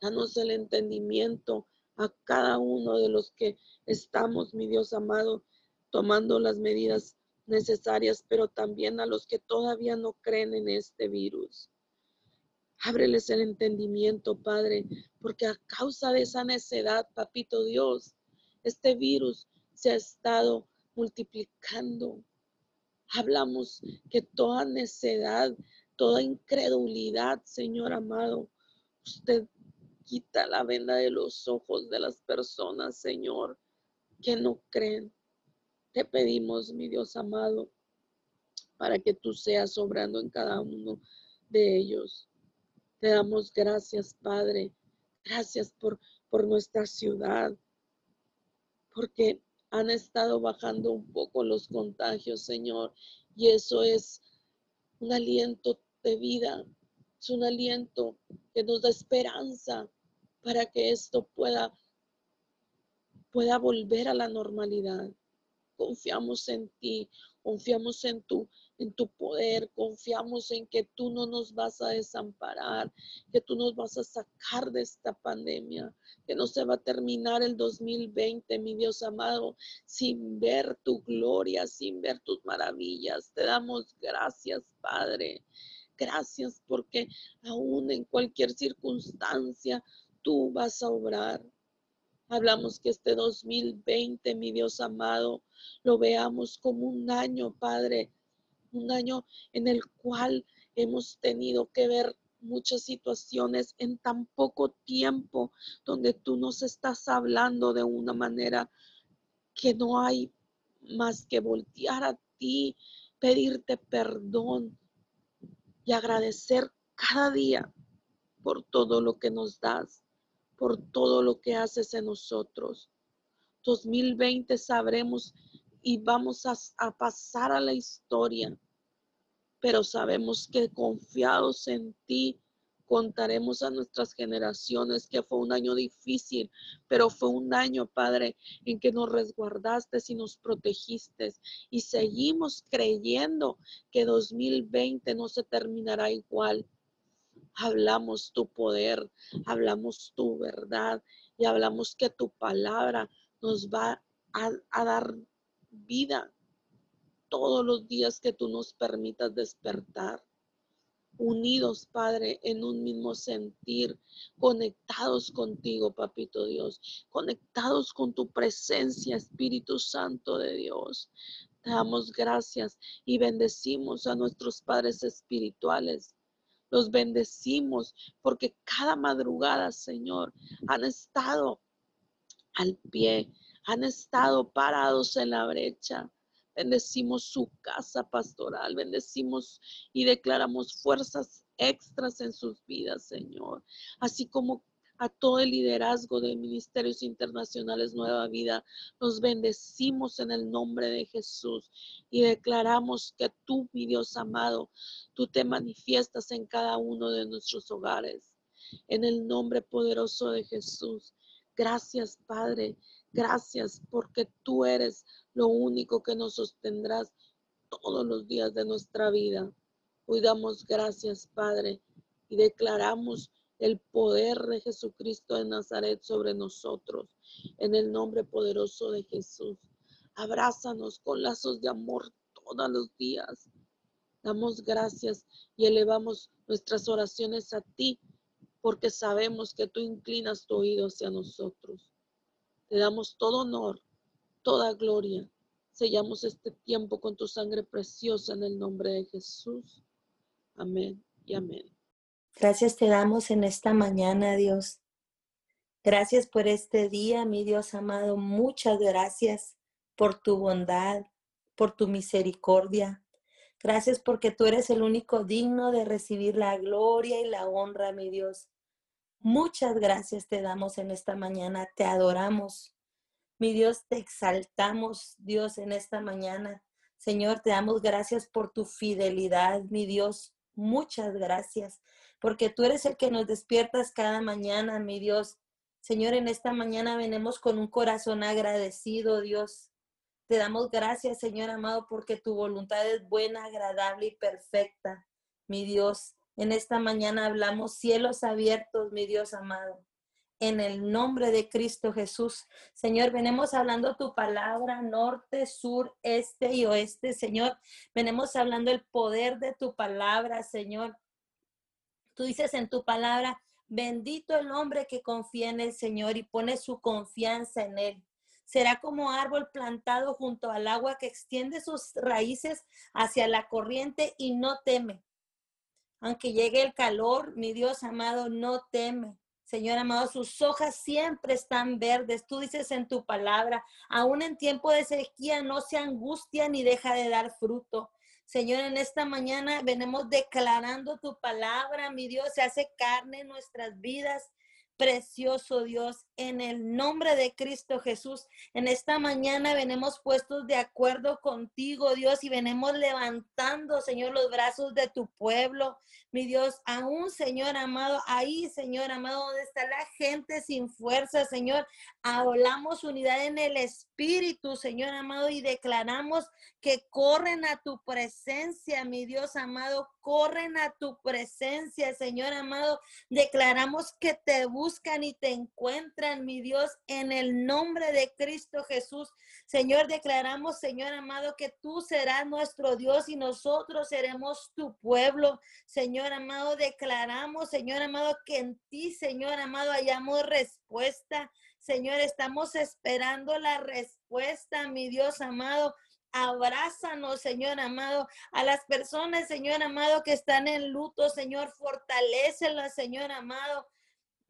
danos el entendimiento a cada uno de los que estamos, mi Dios amado, tomando las medidas necesarias, pero también a los que todavía no creen en este virus. Ábreles el entendimiento, Padre, porque a causa de esa necedad, Papito Dios, este virus se ha estado multiplicando. Hablamos que toda necedad, toda incredulidad, Señor amado, usted quita la venda de los ojos de las personas, Señor, que no creen. Te pedimos, mi Dios amado, para que tú seas obrando en cada uno de ellos. Te damos gracias, Padre. Gracias por, por nuestra ciudad, porque han estado bajando un poco los contagios, Señor, y eso es un aliento de vida, es un aliento que nos da esperanza para que esto pueda pueda volver a la normalidad. Confiamos en ti, confiamos en tu en tu poder, confiamos en que tú no nos vas a desamparar, que tú nos vas a sacar de esta pandemia, que no se va a terminar el 2020, mi Dios amado, sin ver tu gloria, sin ver tus maravillas. Te damos gracias, Padre. Gracias porque aún en cualquier circunstancia tú vas a obrar. Hablamos que este 2020, mi Dios amado, lo veamos como un año, Padre, un año en el cual hemos tenido que ver muchas situaciones en tan poco tiempo donde tú nos estás hablando de una manera que no hay más que voltear a ti, pedirte perdón y agradecer cada día por todo lo que nos das, por todo lo que haces en nosotros. 2020 sabremos y vamos a, pasar a la historia, pero sabemos que confiados en ti contaremos a nuestras generaciones que fue un año difícil, pero fue un año, Padre, en que nos resguardaste y nos protegiste y seguimos creyendo que 2020 no se terminará igual. Hablamos tu poder, hablamos tu verdad y hablamos que tu palabra nos va a, dar vida todos los días que tú nos permitas despertar. Unidos, Padre, en un mismo sentir, conectados contigo, Papito Dios, conectados con tu presencia, Espíritu Santo de Dios. Te damos gracias y bendecimos a nuestros padres espirituales. Los bendecimos porque cada madrugada, Señor, han estado al pie, han estado parados en la brecha. Bendecimos su casa pastoral, bendecimos y declaramos fuerzas extras en sus vidas, Señor, así como a todo el liderazgo de Ministerios Internacionales Nueva Vida. Los bendecimos en el nombre de Jesús y declaramos que tú, mi Dios amado, tú te manifiestas en cada uno de nuestros hogares. En el nombre poderoso de Jesús. Gracias, Padre. Gracias porque tú eres lo único que nos sostendrás todos los días de nuestra vida. Hoy damos gracias, Padre, y declaramos el poder de Jesucristo de Nazaret sobre nosotros. En el nombre poderoso de Jesús. Abrázanos con lazos de amor todos los días. Damos gracias y elevamos nuestras oraciones a ti, porque sabemos que tú inclinas tu oído hacia nosotros. Te damos todo honor, toda gloria, Sellamos este tiempo con tu sangre preciosa en el nombre de Jesús. Amén y amén. Gracias te damos en esta mañana, Dios. Gracias por este día, mi Dios amado. Muchas gracias por tu bondad, por tu misericordia. Gracias porque tú eres el único digno de recibir la gloria y la honra, mi Dios. Muchas gracias te damos en esta mañana, te adoramos. Mi Dios, te exaltamos, Dios, en esta mañana. Señor, te damos gracias por tu fidelidad, mi Dios. Muchas gracias, porque tú eres el que nos despiertas cada mañana, mi Dios. Señor, en esta mañana venimos con un corazón agradecido, Dios. Te damos gracias, Señor amado, porque tu voluntad es buena, agradable y perfecta. Mi Dios, en esta mañana hablamos cielos abiertos, mi Dios amado. En el nombre de Cristo Jesús. Señor, venimos hablando tu palabra norte, sur, este y oeste, Señor. Venimos hablando el poder de tu palabra, Señor. Tú dices en tu palabra, bendito el hombre que confía en el Señor y pone su confianza en él será como árbol plantado junto al agua que extiende sus raíces hacia la corriente y no teme. Aunque llegue el calor, mi Dios amado, no teme. Señor amado, sus hojas siempre están verdes. Tú dices en tu palabra, aún en tiempo de sequía no se angustia ni deja de dar fruto. Señor, en esta mañana venimos declarando tu palabra, mi Dios, se hace carne en nuestras vidas precioso Dios, en el nombre de Cristo Jesús. En esta mañana venimos puestos de acuerdo contigo, Dios, y venimos levantando, Señor, los brazos de tu pueblo. Mi Dios, aún, Señor amado, ahí, Señor amado, donde está la gente sin fuerza, Señor, hablamos unidad en el Espíritu, Señor amado, y declaramos que corren a tu presencia, mi Dios amado, corren a tu presencia, Señor amado. Declaramos que te buscan y te encuentran, mi Dios, en el nombre de Cristo Jesús. Señor, declaramos, Señor amado, que tú serás nuestro Dios y nosotros seremos tu pueblo. Señor amado, declaramos, Señor amado, que en ti, Señor amado, hayamos respuesta. Señor, estamos esperando la respuesta, mi Dios amado. Abrázanos, Señor amado, a las personas, Señor amado, que están en luto, Señor, fortalecelas, Señor amado.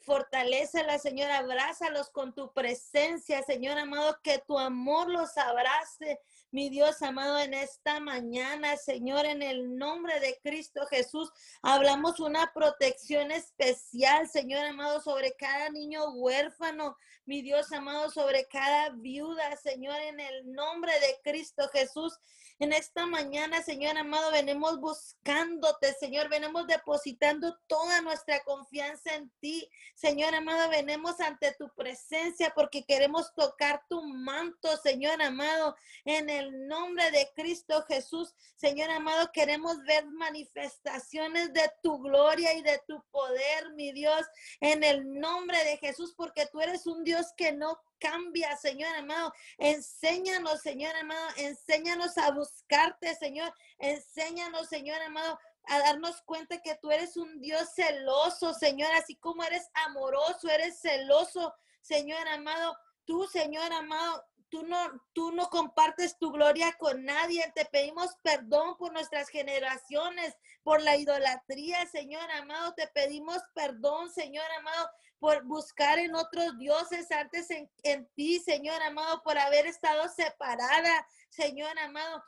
Fortalecela, Señor, abrázalos con tu presencia, Señor amado, que tu amor los abrace, mi Dios amado, en esta mañana, Señor, en el nombre de Cristo Jesús, hablamos una protección especial, Señor amado, sobre cada niño huérfano, mi Dios amado, sobre cada viuda, Señor, en el nombre de Cristo Jesús. En esta mañana, Señor amado, venimos buscándote, Señor, venimos depositando toda nuestra confianza en ti. Señor amado, venimos ante tu presencia porque queremos tocar tu manto, Señor amado, en el nombre de Cristo Jesús. Señor amado, queremos ver manifestaciones de tu gloria y de tu poder, mi Dios, en el nombre de Jesús, porque tú eres un Dios que no cambia, Señor amado. Enséñanos, Señor amado, enséñanos a buscarte, Señor. Enséñanos, Señor amado, a darnos cuenta que tú eres un Dios celoso, Señor, así como eres amoroso, eres celoso, Señor amado. Tú, Señor amado, tú no, tú no compartes tu gloria con nadie. Te pedimos perdón por nuestras generaciones, por la idolatría, Señor amado. Te pedimos perdón, Señor amado, por buscar en otros dioses antes en, en ti, Señor amado, por haber estado separada, Señor amado.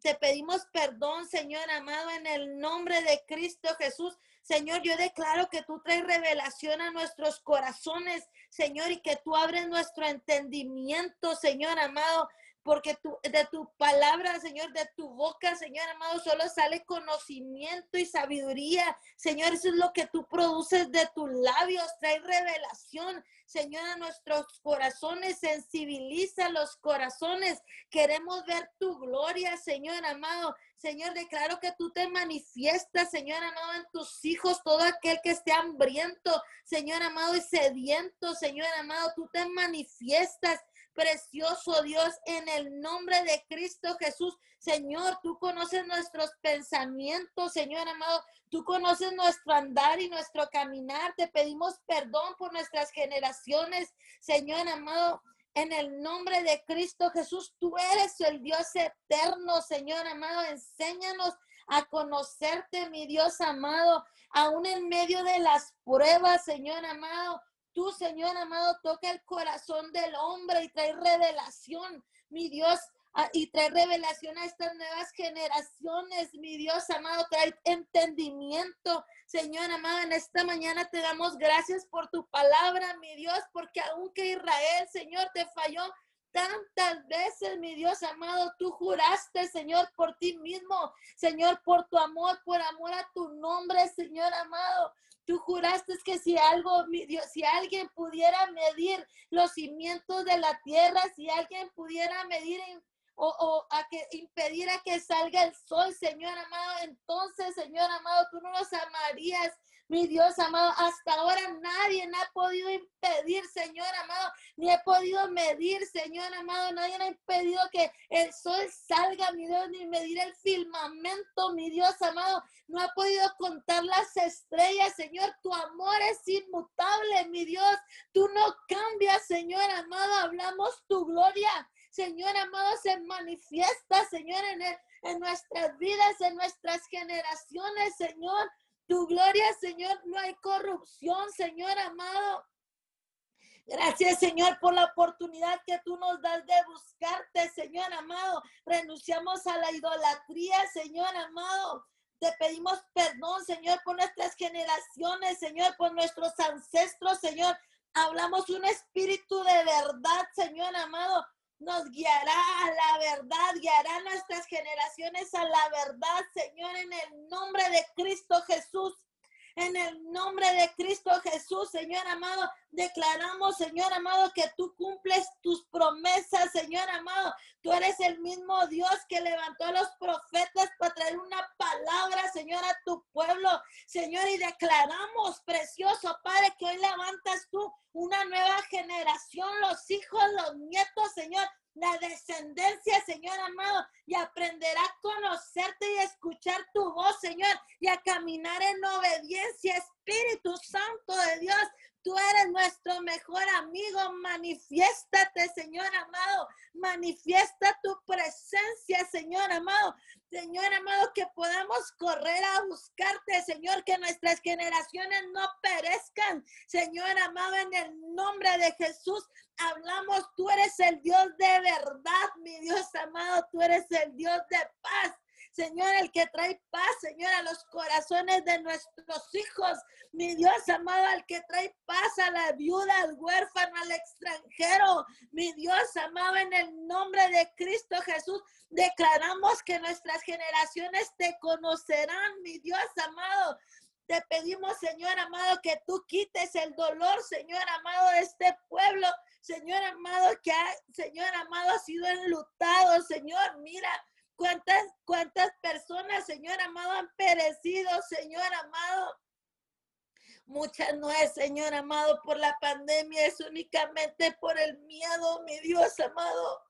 Te pedimos perdón, Señor amado, en el nombre de Cristo Jesús. Señor, yo declaro que tú traes revelación a nuestros corazones, Señor, y que tú abres nuestro entendimiento, Señor amado, porque tú, de tu palabra, Señor, de tu boca, Señor amado, solo sale conocimiento y sabiduría. Señor, eso es lo que tú produces de tus labios, trae revelación. Señor, a nuestros corazones, sensibiliza los corazones. Queremos ver tu gloria, Señor amado. Señor, declaro que tú te manifiestas, Señor amado, en tus hijos, todo aquel que esté hambriento, Señor amado, y sediento, Señor amado, tú te manifiestas precioso Dios, en el nombre de Cristo Jesús. Señor, tú conoces nuestros pensamientos, Señor amado. Tú conoces nuestro andar y nuestro caminar. Te pedimos perdón por nuestras generaciones, Señor amado. en el nombre de Cristo Jesús. Tú eres el Dios eterno, Señor amado. Enséñanos a conocerte, mi Dios amado, aún en medio de las pruebas, Señor amado. Tú, Señor amado, toca el corazón del hombre y trae revelación, mi Dios, y trae revelación a estas nuevas generaciones, mi Dios amado, trae entendimiento. Señor amado, en esta mañana te damos gracias por tu palabra, mi Dios, porque aunque Israel, Señor, te falló, tantas veces, mi Dios amado, tú juraste, Señor, por ti mismo, Señor, por tu amor, por amor a tu nombre, Señor amado. Tú juraste que si algo, Dios, si alguien pudiera medir los cimientos de la tierra, si alguien pudiera medir o, a que impidiera que salga el sol, Señor amado, entonces, Señor amado, tú no nos amarías, mi Dios amado, hasta ahora nadie ha podido impedir, Señor amado, ni he podido medir, Señor amado, nadie ha impedido que el sol salga, mi Dios, ni medir el firmamento, mi Dios amado, no ha podido contar las estrellas, Señor, tu amor es inmutable, mi Dios, tú no cambias, Señor amado, hablamos tu gloria, Señor amado, se manifiesta, Señor, en, en nuestras vidas, en nuestras generaciones, Señor. Tu gloria, Señor, no hay corrupción, Señor amado. Gracias, Señor, por la oportunidad que tú nos das de buscarte, Señor amado. Renunciamos a la idolatría, Señor amado. Te pedimos perdón, Señor, por nuestras generaciones, Señor, por nuestros ancestros, Señor. Hablamos un espíritu de verdad, Señor amado, nos guiará a la verdad, guiará a nuestras generaciones a la verdad, Señor, en el nombre de Cristo Jesús. En el nombre de Cristo Jesús, Señor amado, declaramos, Señor amado, que tú cumples tus promesas, Señor amado. Tú eres el mismo Dios que levantó a los profetas para traer una palabra, Señor, a tu pueblo, Señor, y declaramos, precioso Padre, que hoy levantas tú una nueva generación, los hijos, los nietos, Señor, la descendencia, Señor amado, y aprenderá a conocerte y escuchar tu voz, Señor, y a caminar en obediencia, Espíritu Santo de Dios. Tú eres nuestro mejor amigo. Manifiéstate, Señor amado. Manifiesta tu presencia, Señor amado. Señor amado, que podamos correr a buscarte, Señor, que nuestras generaciones no perezcan. Señor amado, en el nombre de Jesús, hablamos, tú eres el Dios de verdad, mi Dios amado, tú eres el Dios de paz. Señor, el que trae paz, Señor, a los corazones de nuestros hijos. Mi Dios amado, el que trae paz a la viuda, al huérfano, al extranjero. Mi Dios amado, en el nombre de Cristo Jesús, declaramos que nuestras generaciones te conocerán, mi Dios amado. Te pedimos, Señor amado, que tú quites el dolor, Señor amado, de este pueblo. Señor amado, que ha, Señor amado, ha sido enlutado. Señor, mira, ¿Cuántas, cuántas personas, Señor amado, han perecido, Señor amado? Muchas no es, Señor amado, por la pandemia, es únicamente por el miedo, mi Dios amado.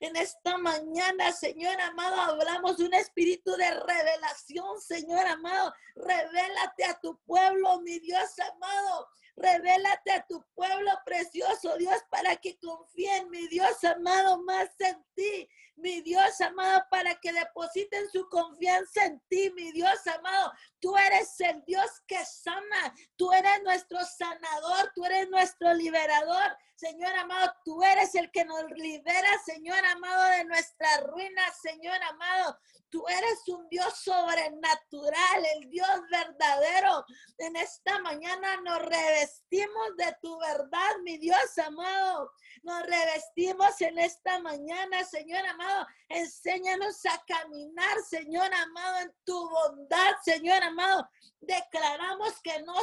En esta mañana, Señor amado, hablamos de un espíritu de revelación, Señor amado. Revélate a tu pueblo, mi Dios amado. Revélate a tu pueblo precioso, Dios, para que confíen, mi Dios amado, más en ti. Mi Dios amado, para que depositen su confianza en ti, mi Dios amado. Tú eres el Dios que sana. Tú eres nuestro sanador. Tú eres nuestro liberador. Señor amado, tú eres el que nos libera, Señor amado, de nuestra ruina, Señor amado. Tú eres un Dios sobrenatural, el Dios verdadero. En esta mañana nos revestimos de tu verdad, mi Dios amado. Nos revestimos en esta mañana, Señor amado. Enséñanos a caminar, Señor amado, en tu bondad, Señor amado. Declaramos que no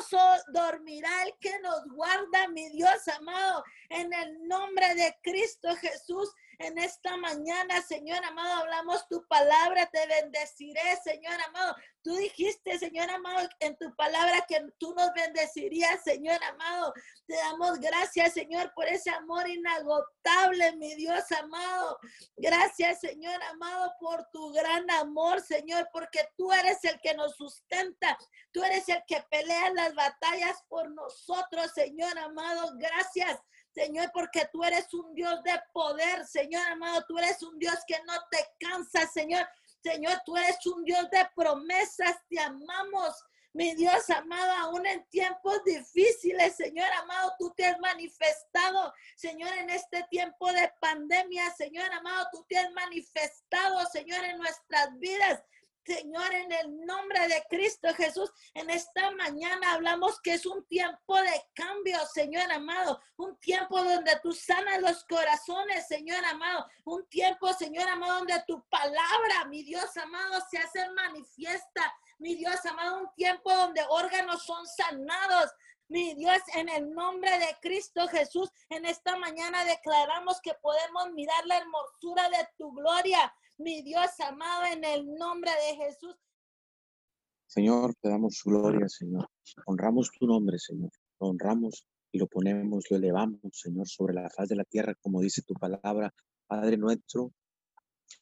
dormirá el que nos guarda, mi Dios amado. En el nombre de Cristo Jesús en esta mañana, Señor amado, hablamos tu palabra, te bendeciré, Señor amado. Tú dijiste, Señor amado, en tu palabra que tú nos bendecirías, Señor amado. Te damos gracias, Señor, por ese amor inagotable, mi Dios amado. Gracias, Señor amado, por tu gran amor, Señor, porque tú eres el que nos sustenta. Tú eres el que pelea las batallas por nosotros, Señor amado. Gracias. Señor, porque tú eres un Dios de poder, Señor amado, tú eres un Dios que no te cansa, Señor. Señor, tú eres un Dios de promesas, te amamos. Mi Dios amado, aún en tiempos difíciles, Señor amado, tú te has manifestado, Señor, en este tiempo de pandemia, Señor amado, tú te has manifestado, Señor, en nuestras vidas. Señor, en el nombre de Cristo Jesús, en esta mañana hablamos que es un tiempo de cambio, Señor amado, un tiempo donde tú sanas los corazones, Señor amado, un tiempo, Señor amado, donde tu palabra, mi Dios amado, se hace manifiesta, mi Dios amado, un tiempo donde órganos son sanados, mi Dios, en el nombre de Cristo Jesús, en esta mañana declaramos que podemos mirar la hermosura de tu gloria mi Dios amado, en el nombre de Jesús. Señor, te damos gloria, Señor. Honramos tu nombre, Señor. Lo honramos y lo ponemos, lo elevamos, Señor, sobre la faz de la tierra, como dice tu palabra. Padre nuestro,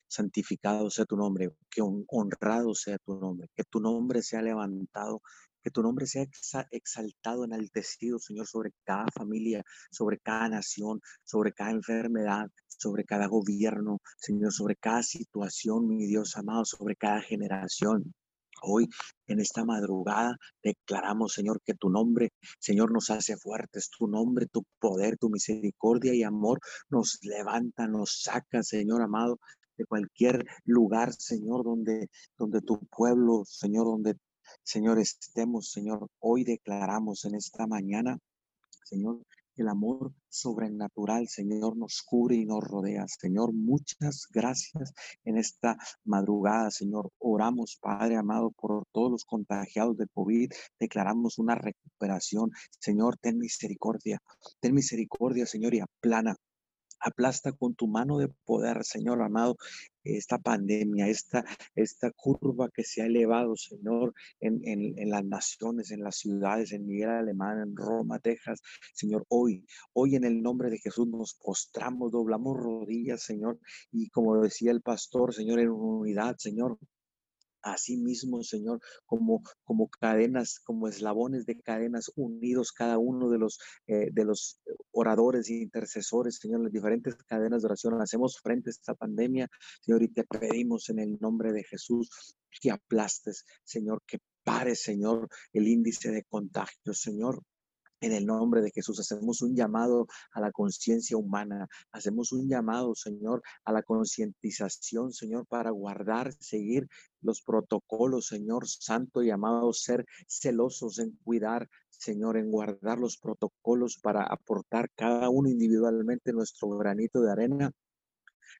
santificado sea tu nombre, que honrado sea tu nombre, que tu nombre sea levantado que tu nombre sea exaltado, enaltecido, Señor, sobre cada familia, sobre cada nación, sobre cada enfermedad, sobre cada gobierno, Señor, sobre cada situación, mi Dios amado, sobre cada generación. Hoy, en esta madrugada, declaramos, Señor, que tu nombre, Señor, nos hace fuertes. Tu nombre, tu poder, tu misericordia y amor nos levanta, nos saca, Señor amado, de cualquier lugar, Señor, donde, donde tu pueblo, Señor, donde Señor, estemos, Señor, hoy declaramos en esta mañana, Señor, el amor sobrenatural, Señor, nos cubre y nos rodea. Señor, muchas gracias en esta madrugada, Señor. Oramos, Padre amado, por todos los contagiados de COVID. Declaramos una recuperación. Señor, ten misericordia. Ten misericordia, Señor, y aplana Aplasta con tu mano de poder, Señor amado, esta pandemia, esta, esta curva que se ha elevado, Señor, en, en, las naciones, en las ciudades, en Miguel Alemán, en Roma, Texas. Señor, hoy, hoy en el nombre de Jesús nos postramos, doblamos rodillas, Señor, y como decía el pastor, Señor, en unidad, Señor, Así mismo, Señor, como, como cadenas, como eslabones de cadenas unidos cada uno de los, eh, de los oradores e intercesores, Señor, las diferentes cadenas de oración. Hacemos frente a esta pandemia, Señor, y te pedimos en el nombre de Jesús que aplastes, Señor, que pare, Señor, el índice de contagio, Señor. En el nombre de Jesús hacemos un llamado a la conciencia humana, hacemos un llamado, Señor, a la concientización, Señor, para guardar, seguir los protocolos, Señor Santo y amado, ser celosos en cuidar, Señor, en guardar los protocolos para aportar cada uno individualmente nuestro granito de arena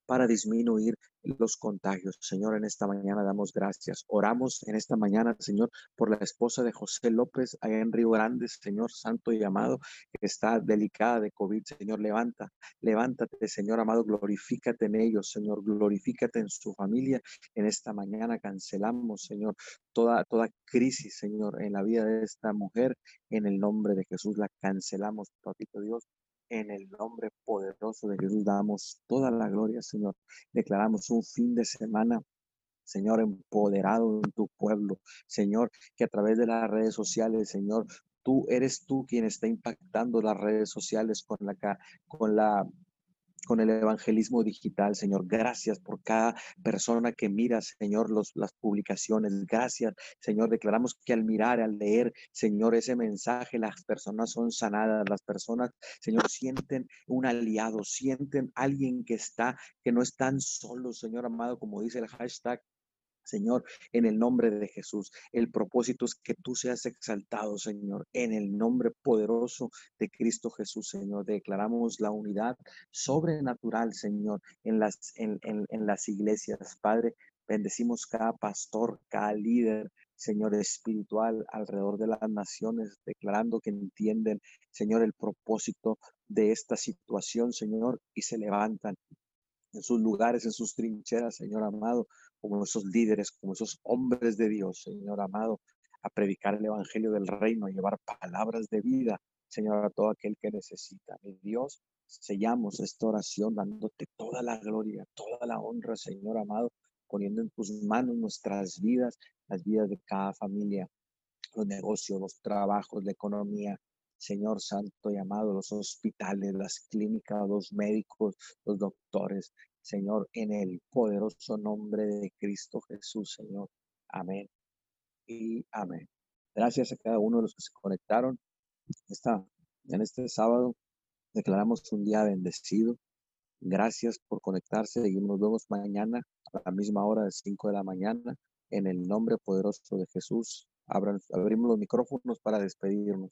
para disminuir los contagios. Señor, en esta mañana damos gracias. Oramos en esta mañana, Señor, por la esposa de José López allá en Río Grande, Señor Santo y amado, que está delicada de COVID. Señor, levanta, levántate, Señor amado, glorifícate en ellos, Señor, glorifícate en su familia. En esta mañana cancelamos, Señor, toda, toda crisis, Señor, en la vida de esta mujer. En el nombre de Jesús la cancelamos, Papito Dios. En el nombre poderoso de Jesús damos toda la gloria, Señor. Declaramos un fin de semana Señor, empoderado en tu pueblo. Señor, que a través de las redes sociales, Señor, tú eres tú quien está impactando las redes sociales con la, con la con el evangelismo digital, Señor. Gracias por cada persona que mira, Señor, los, las publicaciones. Gracias, Señor. Declaramos que al mirar, al leer, Señor, ese mensaje, las personas son sanadas, las personas, Señor, sienten un aliado, sienten alguien que está, que no están solos, Señor amado, como dice el hashtag Señor, en el nombre de Jesús. El propósito es que tú seas exaltado, Señor, en el nombre poderoso de Cristo Jesús, Señor. Declaramos la unidad sobrenatural, Señor, en las, en, en las iglesias. Padre, bendecimos cada pastor, cada líder, Señor espiritual, alrededor de las naciones, declarando que entienden, Señor, el propósito de esta situación, Señor, y se levantan en sus lugares, en sus trincheras, Señor amado, como esos líderes, como esos hombres de Dios, Señor amado, a predicar el Evangelio del Reino, a llevar palabras de vida, Señor, a todo aquel que necesita. Mi Dios, sellamos esta oración dándote toda la gloria, toda la honra, Señor amado, poniendo en tus manos nuestras vidas, las vidas de cada familia, los negocios, los trabajos, la economía, Señor Santo y amado, los hospitales, las clínicas, los médicos, los doctores, Señor, en el poderoso nombre de Cristo Jesús, Señor. Amén y amén. Gracias a cada uno de los que se conectaron. Esta, en este sábado declaramos un día bendecido. Gracias por conectarse nos vemos mañana a la misma hora de 5 de la mañana en el nombre poderoso de Jesús. abrimos los micrófonos para despedirnos.